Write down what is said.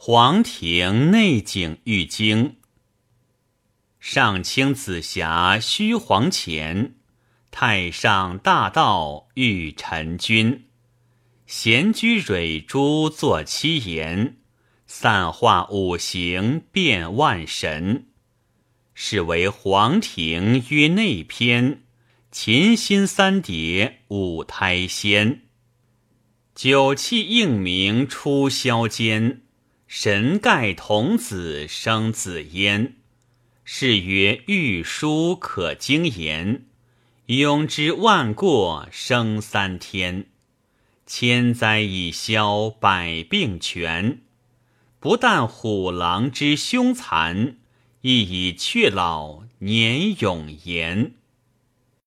黄庭内景玉京，上清紫霞虚皇前，太上大道遇陈君。闲居蕊珠作七言，散化五行变万神。是为黄庭曰内篇，琴心三叠五胎仙。酒气应明出霄间，神盖童子生紫烟。是曰玉书可经言，永之万过生三天。千灾已消，百病全。不但虎狼之凶残，亦以却老年永延。